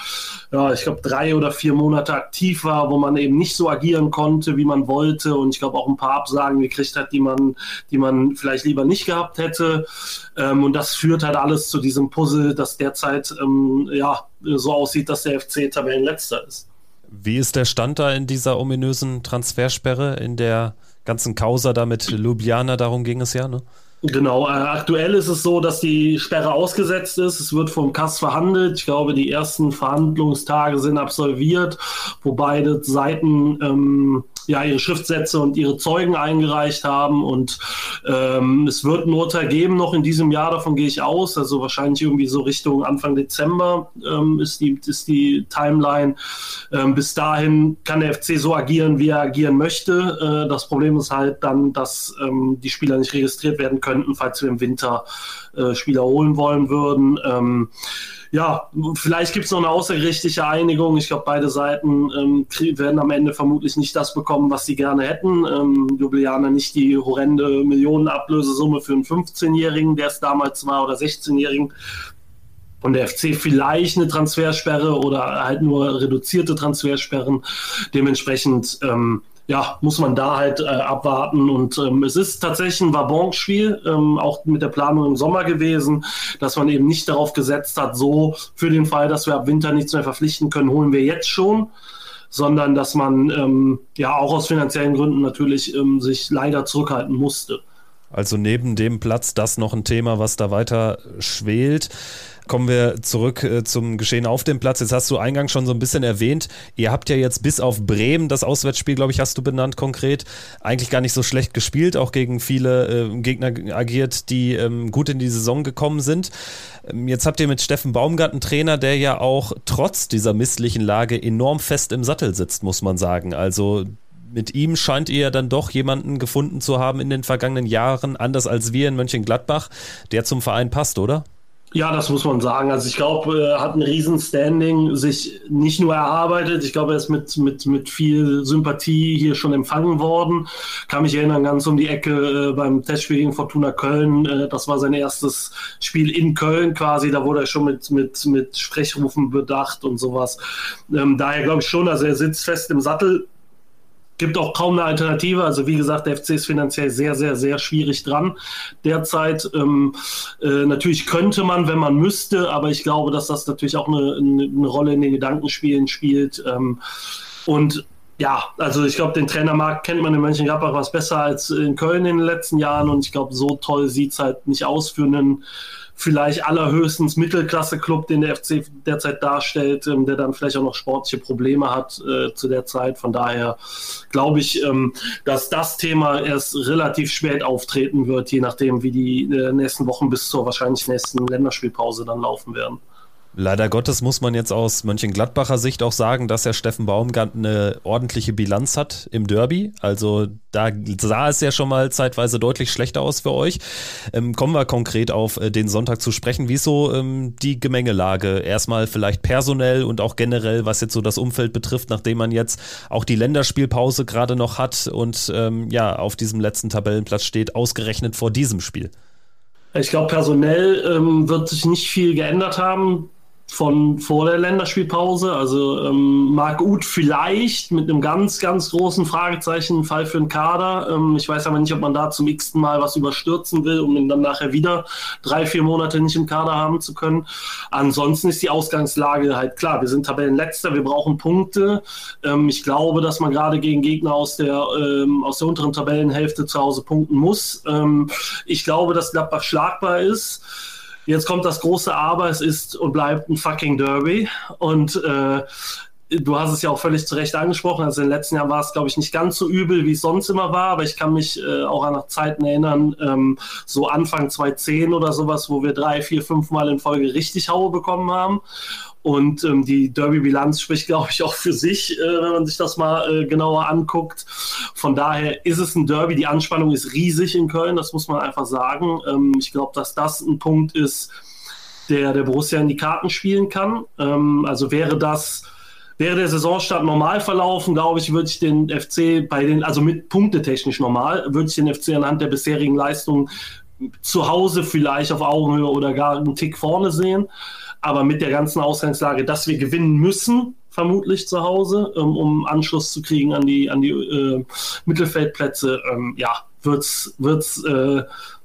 S3: ja, ich glaube, drei oder vier Monate aktiv war, wo man eben nicht so agieren konnte, wie man wollte. Und ich glaube auch ein paar Absagen gekriegt hat, die man, die man vielleicht lieber nicht gehabt hätte. Ähm, und das führt halt alles zu diesem Puzzle, das derzeit ähm, ja, so aussieht, dass der FC Tabellenletzter ist.
S1: Wie ist der Stand da in dieser ominösen Transfersperre, in der ganzen Causa da mit Ljubljana? Darum ging es ja, ne?
S3: Genau, äh, aktuell ist es so, dass die Sperre ausgesetzt ist. Es wird vom Kass verhandelt. Ich glaube, die ersten Verhandlungstage sind absolviert, wo beide Seiten ähm, ja ihre Schriftsätze und ihre Zeugen eingereicht haben. Und ähm, es wird ein Urteil geben noch in diesem Jahr, davon gehe ich aus. Also wahrscheinlich irgendwie so Richtung Anfang Dezember ähm, ist, die, ist die Timeline. Ähm, bis dahin kann der FC so agieren, wie er agieren möchte. Äh, das Problem ist halt dann, dass ähm, die Spieler nicht registriert werden könnten, falls wir im Winter äh, Spieler holen wollen würden. Ähm, ja, vielleicht gibt es noch eine außergerichtliche Einigung. Ich glaube, beide Seiten ähm, werden am Ende vermutlich nicht das bekommen, was sie gerne hätten. Ähm, Ljubljana nicht die horrende Millionenablösesumme für einen 15-Jährigen, der es damals war, oder 16-Jährigen. Und der FC vielleicht eine Transfersperre oder halt nur reduzierte Transfersperren. Dementsprechend ähm, ja, muss man da halt äh, abwarten. Und ähm, es ist tatsächlich ein Wabonspiel, ähm, auch mit der Planung im Sommer gewesen, dass man eben nicht darauf gesetzt hat, so für den Fall, dass wir ab Winter nichts mehr verpflichten können, holen wir jetzt schon sondern dass man ähm, ja auch aus finanziellen Gründen natürlich ähm, sich leider zurückhalten musste.
S1: Also neben dem Platz das noch ein Thema, was da weiter schwelt. Kommen wir zurück äh, zum Geschehen auf dem Platz. Jetzt hast du eingangs schon so ein bisschen erwähnt, ihr habt ja jetzt bis auf Bremen, das Auswärtsspiel, glaube ich, hast du benannt konkret, eigentlich gar nicht so schlecht gespielt, auch gegen viele äh, Gegner agiert, die ähm, gut in die Saison gekommen sind. Ähm, jetzt habt ihr mit Steffen Baumgart einen Trainer, der ja auch trotz dieser misslichen Lage enorm fest im Sattel sitzt, muss man sagen. Also mit ihm scheint ihr dann doch jemanden gefunden zu haben in den vergangenen Jahren, anders als wir in Mönchengladbach, der zum Verein passt, oder?
S3: Ja, das muss man sagen. Also ich glaube, er hat ein Riesenstanding sich nicht nur erarbeitet, ich glaube, er ist mit, mit, mit viel Sympathie hier schon empfangen worden. Kann mich erinnern, ganz um die Ecke äh, beim Testspiel gegen Fortuna Köln. Äh, das war sein erstes Spiel in Köln quasi. Da wurde er schon mit, mit, mit Sprechrufen bedacht und sowas. Ähm, daher glaube ich schon, also er sitzt fest im Sattel gibt auch kaum eine Alternative. Also wie gesagt, der FC ist finanziell sehr, sehr, sehr schwierig dran derzeit. Ähm, äh, natürlich könnte man, wenn man müsste, aber ich glaube, dass das natürlich auch eine, eine Rolle in den Gedankenspielen spielt. Ähm, und ja, also ich glaube, den Trainermarkt kennt man in Mönchengladbach was besser als in Köln in den letzten Jahren und ich glaube, so toll sieht es halt nicht aus für einen vielleicht allerhöchstens Mittelklasse-Club, den der FC derzeit darstellt, ähm, der dann vielleicht auch noch sportliche Probleme hat äh, zu der Zeit. Von daher glaube ich, ähm, dass das Thema erst relativ spät auftreten wird, je nachdem, wie die äh, nächsten Wochen bis zur wahrscheinlich nächsten Länderspielpause dann laufen werden.
S1: Leider Gottes muss man jetzt aus Mönchengladbacher Sicht auch sagen, dass ja Steffen Baumgart eine ordentliche Bilanz hat im Derby. Also da sah es ja schon mal zeitweise deutlich schlechter aus für euch. Ähm, kommen wir konkret auf äh, den Sonntag zu sprechen. Wieso ähm, die Gemengelage? Erstmal vielleicht personell und auch generell, was jetzt so das Umfeld betrifft, nachdem man jetzt auch die Länderspielpause gerade noch hat und ähm, ja auf diesem letzten Tabellenplatz steht, ausgerechnet vor diesem Spiel.
S3: Ich glaube, personell ähm, wird sich nicht viel geändert haben von vor der Länderspielpause. Also ähm, Marc Uth vielleicht mit einem ganz, ganz großen Fragezeichen Fall für den Kader. Ähm, ich weiß aber nicht, ob man da zum x-ten Mal was überstürzen will, um ihn dann nachher wieder drei, vier Monate nicht im Kader haben zu können. Ansonsten ist die Ausgangslage halt klar. Wir sind Tabellenletzter, wir brauchen Punkte. Ähm, ich glaube, dass man gerade gegen Gegner aus der, ähm, aus der unteren Tabellenhälfte zu Hause punkten muss. Ähm, ich glaube, dass Gladbach schlagbar ist. Jetzt kommt das große Aber, es ist und bleibt ein fucking Derby. Und äh, du hast es ja auch völlig zu Recht angesprochen. Also in den letzten Jahren war es, glaube ich, nicht ganz so übel, wie es sonst immer war, aber ich kann mich äh, auch an Zeiten erinnern, ähm, so Anfang 2010 oder sowas, wo wir drei, vier, fünf Mal in Folge richtig Haue bekommen haben. Und ähm, die Derby-Bilanz spricht, glaube ich, auch für sich, äh, wenn man sich das mal äh, genauer anguckt. Von daher ist es ein Derby. Die Anspannung ist riesig in Köln, das muss man einfach sagen. Ähm, ich glaube, dass das ein Punkt ist, der der Borussia in die Karten spielen kann. Ähm, also wäre das Wäre der Saisonstart normal verlaufen, glaube ich, würde ich den FC bei den, also mit punktetechnisch normal, würde ich den FC anhand der bisherigen Leistungen zu Hause vielleicht auf Augenhöhe oder gar einen Tick vorne sehen. Aber mit der ganzen Ausgangslage, dass wir gewinnen müssen, vermutlich zu Hause, ähm, um Anschluss zu kriegen an die, an die äh, Mittelfeldplätze, ähm, ja, wird es äh,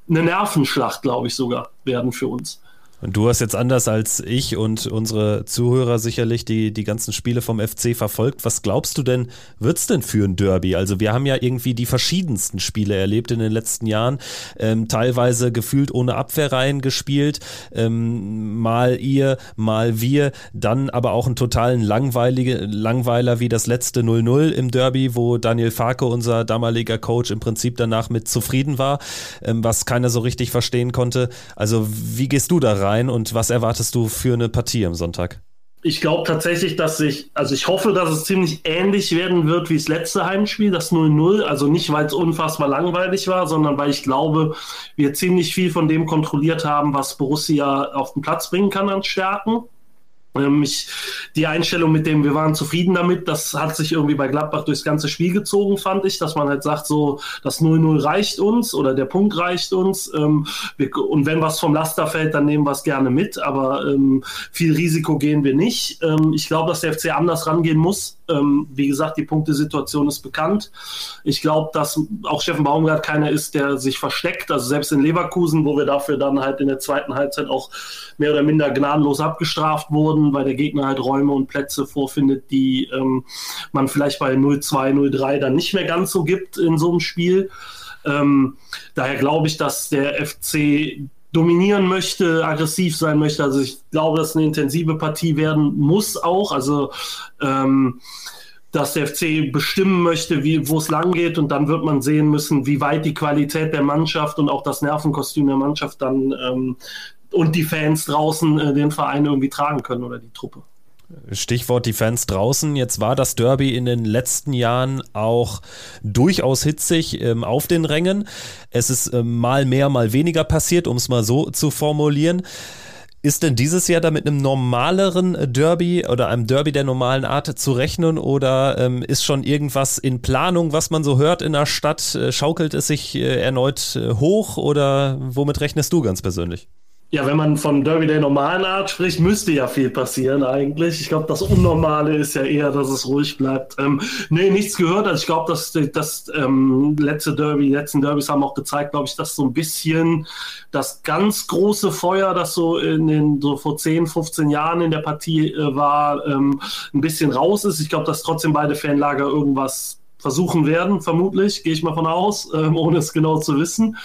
S3: eine Nervenschlacht, glaube ich, sogar werden für uns.
S1: Und du hast jetzt anders als ich und unsere Zuhörer sicherlich die, die ganzen Spiele vom FC verfolgt. Was glaubst du denn, wird es denn für ein Derby? Also wir haben ja irgendwie die verschiedensten Spiele erlebt in den letzten Jahren. Ähm, teilweise gefühlt ohne Abwehrreihen gespielt. Ähm, mal ihr, mal wir. Dann aber auch einen totalen langweilige, Langweiler wie das letzte 0-0 im Derby, wo Daniel Farke, unser damaliger Coach, im Prinzip danach mit zufrieden war, ähm, was keiner so richtig verstehen konnte. Also wie gehst du da rein? Rein und was erwartest du für eine Partie am Sonntag?
S3: Ich glaube tatsächlich, dass ich, also ich hoffe, dass es ziemlich ähnlich werden wird wie das letzte Heimspiel, das 0-0. Also nicht, weil es unfassbar langweilig war, sondern weil ich glaube, wir ziemlich viel von dem kontrolliert haben, was Borussia auf den Platz bringen kann an Stärken. Ich, die Einstellung mit dem, wir waren zufrieden damit, das hat sich irgendwie bei Gladbach durchs ganze Spiel gezogen, fand ich, dass man halt sagt, so, das 0-0 reicht uns oder der Punkt reicht uns. Ähm, wir, und wenn was vom Laster fällt, dann nehmen wir es gerne mit, aber ähm, viel Risiko gehen wir nicht. Ähm, ich glaube, dass der FC anders rangehen muss. Ähm, wie gesagt, die Punktesituation ist bekannt. Ich glaube, dass auch Steffen Baumgart keiner ist, der sich versteckt. Also selbst in Leverkusen, wo wir dafür dann halt in der zweiten Halbzeit auch mehr oder minder gnadenlos abgestraft wurden, weil der Gegner halt Räume und Plätze vorfindet, die ähm, man vielleicht bei 0-2, 0-3 dann nicht mehr ganz so gibt in so einem Spiel. Ähm, daher glaube ich, dass der FC dominieren möchte, aggressiv sein möchte. Also ich glaube, dass eine intensive Partie werden muss auch. Also ähm, dass der FC bestimmen möchte, wie, wo es lang geht und dann wird man sehen müssen, wie weit die Qualität der Mannschaft und auch das Nervenkostüm der Mannschaft dann ähm, und die Fans draußen äh, den Verein irgendwie tragen können oder die Truppe.
S1: Stichwort die Fans draußen. Jetzt war das Derby in den letzten Jahren auch durchaus hitzig ähm, auf den Rängen. Es ist ähm, mal mehr, mal weniger passiert, um es mal so zu formulieren. Ist denn dieses Jahr da mit einem normaleren Derby oder einem Derby der normalen Art zu rechnen oder ähm, ist schon irgendwas in Planung, was man so hört in der Stadt? Äh, schaukelt es sich äh, erneut äh, hoch oder womit rechnest du ganz persönlich?
S3: Ja, wenn man von Derby der normalen Art spricht, müsste ja viel passieren eigentlich. Ich glaube, das Unnormale ist ja eher, dass es ruhig bleibt. Ähm, nee, nichts gehört. Also ich glaube, dass das ähm, letzte Derby, die letzten Derbys haben auch gezeigt, glaube ich, dass so ein bisschen das ganz große Feuer, das so in den so vor 10, 15 Jahren in der Partie äh, war, ähm, ein bisschen raus ist. Ich glaube, dass trotzdem beide Fanlager irgendwas versuchen werden, vermutlich, gehe ich mal von aus, ähm, ohne es genau zu wissen.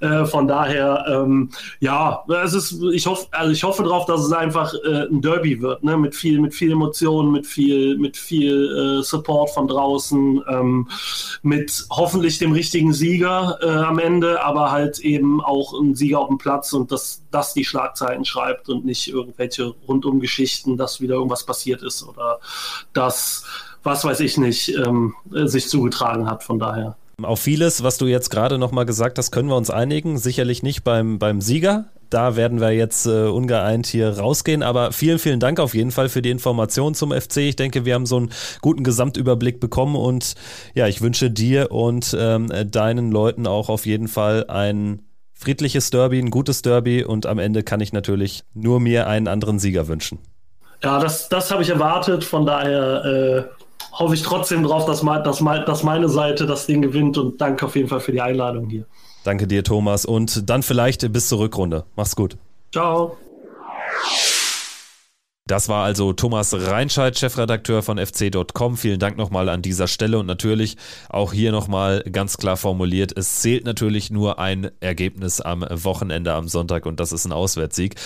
S3: Äh, von daher, ähm, ja, es ist, ich hoffe, also ich hoffe darauf, dass es einfach äh, ein Derby wird, ne? mit viel, mit viel Emotionen, mit viel, mit viel äh, Support von draußen, ähm, mit hoffentlich dem richtigen Sieger äh, am Ende, aber halt eben auch ein Sieger auf dem Platz und dass das die Schlagzeilen schreibt und nicht irgendwelche Rundumgeschichten, dass wieder irgendwas passiert ist oder dass was weiß ich nicht, ähm, sich zugetragen hat. Von daher.
S1: Auf vieles, was du jetzt gerade nochmal gesagt hast, können wir uns einigen. Sicherlich nicht beim, beim Sieger. Da werden wir jetzt äh, ungeeint hier rausgehen. Aber vielen, vielen Dank auf jeden Fall für die Information zum FC. Ich denke, wir haben so einen guten Gesamtüberblick bekommen. Und ja, ich wünsche dir und ähm, deinen Leuten auch auf jeden Fall ein friedliches Derby, ein gutes Derby. Und am Ende kann ich natürlich nur mir einen anderen Sieger wünschen.
S3: Ja, das, das habe ich erwartet. Von daher äh, hoffe ich trotzdem drauf, dass, dass, dass meine Seite das Ding gewinnt und danke auf jeden Fall für die Einladung hier.
S1: Danke dir, Thomas. Und dann vielleicht bis zur Rückrunde. Mach's gut.
S3: Ciao.
S1: Das war also Thomas Reinscheid, Chefredakteur von fc.com. Vielen Dank nochmal an dieser Stelle und natürlich auch hier nochmal ganz klar formuliert, es zählt natürlich nur ein Ergebnis am Wochenende am Sonntag und das ist ein Auswärtssieg.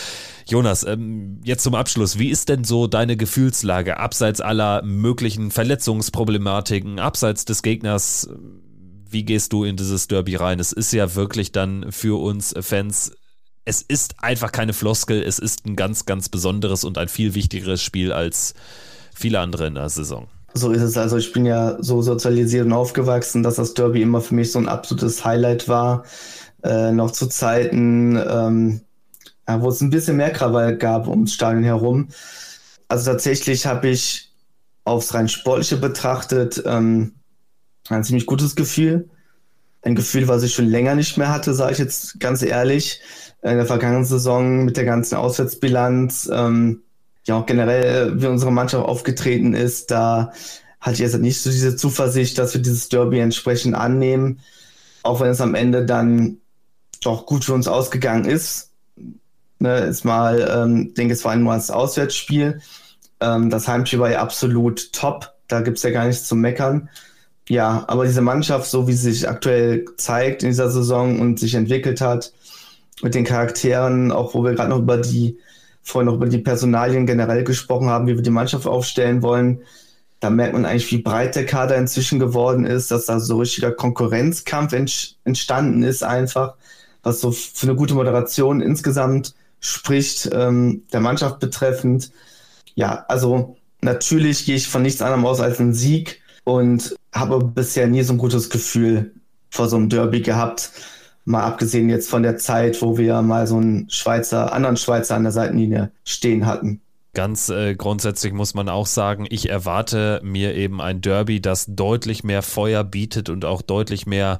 S1: Jonas, ähm, jetzt zum Abschluss, wie ist denn so deine Gefühlslage abseits aller möglichen Verletzungsproblematiken, abseits des Gegners? Wie gehst du in dieses Derby rein? Es ist ja wirklich dann für uns Fans es ist einfach keine Floskel, es ist ein ganz, ganz besonderes und ein viel wichtigeres Spiel als viele andere in der Saison.
S2: So ist es. Also ich bin ja so sozialisiert und aufgewachsen, dass das Derby immer für mich so ein absolutes Highlight war. Äh, noch zu Zeiten, ähm, ja, wo es ein bisschen mehr Krawall gab ums Stadion herum. Also tatsächlich habe ich aufs rein Sportliche betrachtet ähm, ein ziemlich gutes Gefühl. Ein Gefühl, was ich schon länger nicht mehr hatte, sage ich jetzt ganz ehrlich in der vergangenen Saison mit der ganzen Auswärtsbilanz, ähm, ja auch generell, wie unsere Mannschaft aufgetreten ist, da hatte ich jetzt nicht so diese Zuversicht, dass wir dieses Derby entsprechend annehmen, auch wenn es am Ende dann doch gut für uns ausgegangen ist. Ne, ist mal, ähm, denke, es war ein nur Auswärtsspiel. Ähm, das Heimspiel war ja absolut top. Da gibt es ja gar nichts zu meckern. Ja, aber diese Mannschaft, so wie sie sich aktuell zeigt in dieser Saison und sich entwickelt hat, mit den Charakteren, auch wo wir gerade noch über die, vorhin noch über die Personalien generell gesprochen haben, wie wir die Mannschaft aufstellen wollen. Da merkt man eigentlich, wie breit der Kader inzwischen geworden ist, dass da so richtiger Konkurrenzkampf entstanden ist, einfach, was so für eine gute Moderation insgesamt spricht, ähm, der Mannschaft betreffend. Ja, also natürlich gehe ich von nichts anderem aus als einen Sieg und habe bisher nie so ein gutes Gefühl vor so einem Derby gehabt. Mal abgesehen jetzt von der Zeit, wo wir mal so einen Schweizer, anderen Schweizer an der Seitenlinie stehen hatten.
S1: Ganz äh, grundsätzlich muss man auch sagen, ich erwarte mir eben ein Derby, das deutlich mehr Feuer bietet und auch deutlich mehr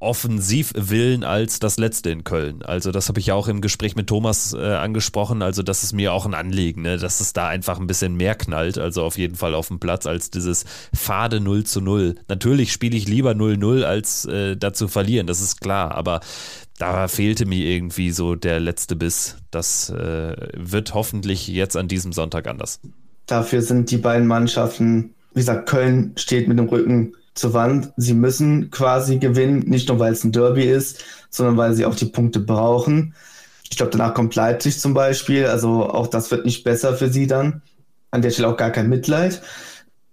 S1: Offensivwillen als das letzte in Köln. Also das habe ich ja auch im Gespräch mit Thomas äh, angesprochen. Also das ist mir auch ein Anliegen, ne? dass es da einfach ein bisschen mehr knallt. Also auf jeden Fall auf dem Platz als dieses fade 0 zu 0. Natürlich spiele ich lieber 0-0 als äh, dazu verlieren, das ist klar. Aber da fehlte mir irgendwie so der letzte Biss. Das äh, wird hoffentlich jetzt an diesem Sonntag anders.
S2: Dafür sind die beiden Mannschaften, wie gesagt, Köln steht mit dem Rücken zur Wand. Sie müssen quasi gewinnen, nicht nur weil es ein Derby ist, sondern weil sie auch die Punkte brauchen. Ich glaube, danach kommt Leipzig zum Beispiel. Also auch das wird nicht besser für sie dann. An der Stelle auch gar kein Mitleid.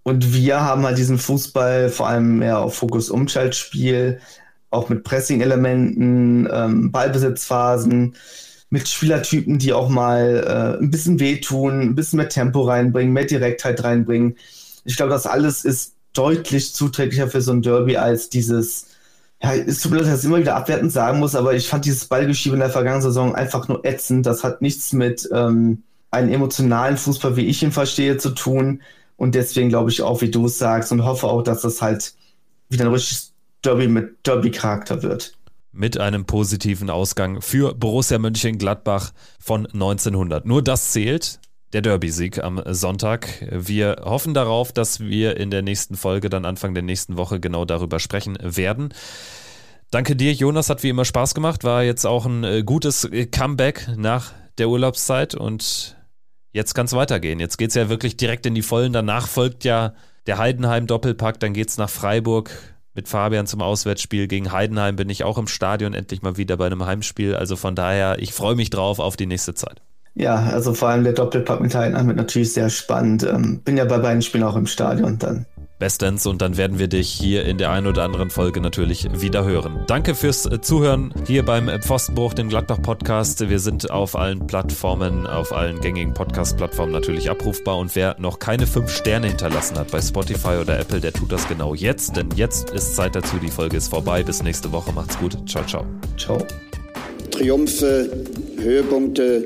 S2: Und wir haben halt diesen Fußball vor allem mehr auf Fokus-Umschaltspiel, auch mit Pressing-Elementen, ähm, Ballbesitzphasen, mit Spielertypen, die auch mal äh, ein bisschen wehtun, ein bisschen mehr Tempo reinbringen, mehr Direktheit reinbringen. Ich glaube, das alles ist deutlich zuträglicher für so ein Derby als dieses ja, tut mir leid, dass ich das immer wieder abwertend sagen muss, aber ich fand dieses Ballgeschiebe in der vergangenen Saison einfach nur ätzend. Das hat nichts mit ähm, einem emotionalen Fußball, wie ich ihn verstehe, zu tun. Und deswegen glaube ich auch, wie du es sagst, und hoffe auch, dass das halt wieder ein richtiges Derby mit Derby-Charakter wird.
S1: Mit einem positiven Ausgang für Borussia Mönchengladbach von 1900. Nur das zählt der Derby-Sieg am Sonntag. Wir hoffen darauf, dass wir in der nächsten Folge, dann Anfang der nächsten Woche, genau darüber sprechen werden. Danke dir, Jonas, hat wie immer Spaß gemacht. War jetzt auch ein äh, gutes äh, Comeback nach der Urlaubszeit und jetzt kann es weitergehen. Jetzt geht es ja wirklich direkt in die Vollen. Danach folgt ja der Heidenheim-Doppelpack, dann geht es nach Freiburg mit Fabian zum Auswärtsspiel. Gegen Heidenheim bin ich auch im Stadion endlich mal wieder bei einem Heimspiel. Also von daher, ich freue mich drauf auf die nächste Zeit.
S2: Ja, also vor allem der Doppelpack mit Heidenheim wird natürlich sehr spannend. Ähm, bin ja bei beiden Spielen auch im Stadion dann.
S1: Bestens und dann werden wir dich hier in der einen oder anderen Folge natürlich wieder hören. Danke fürs äh, Zuhören hier beim Pfostenbruch, dem Gladbach-Podcast. Wir sind auf allen Plattformen, auf allen gängigen Podcast-Plattformen natürlich abrufbar und wer noch keine fünf Sterne hinterlassen hat bei Spotify oder Apple, der tut das genau jetzt, denn jetzt ist Zeit dazu. Die Folge ist vorbei. Bis nächste Woche. Macht's gut. Ciao, ciao.
S2: Ciao.
S4: Triumphe, Höhepunkte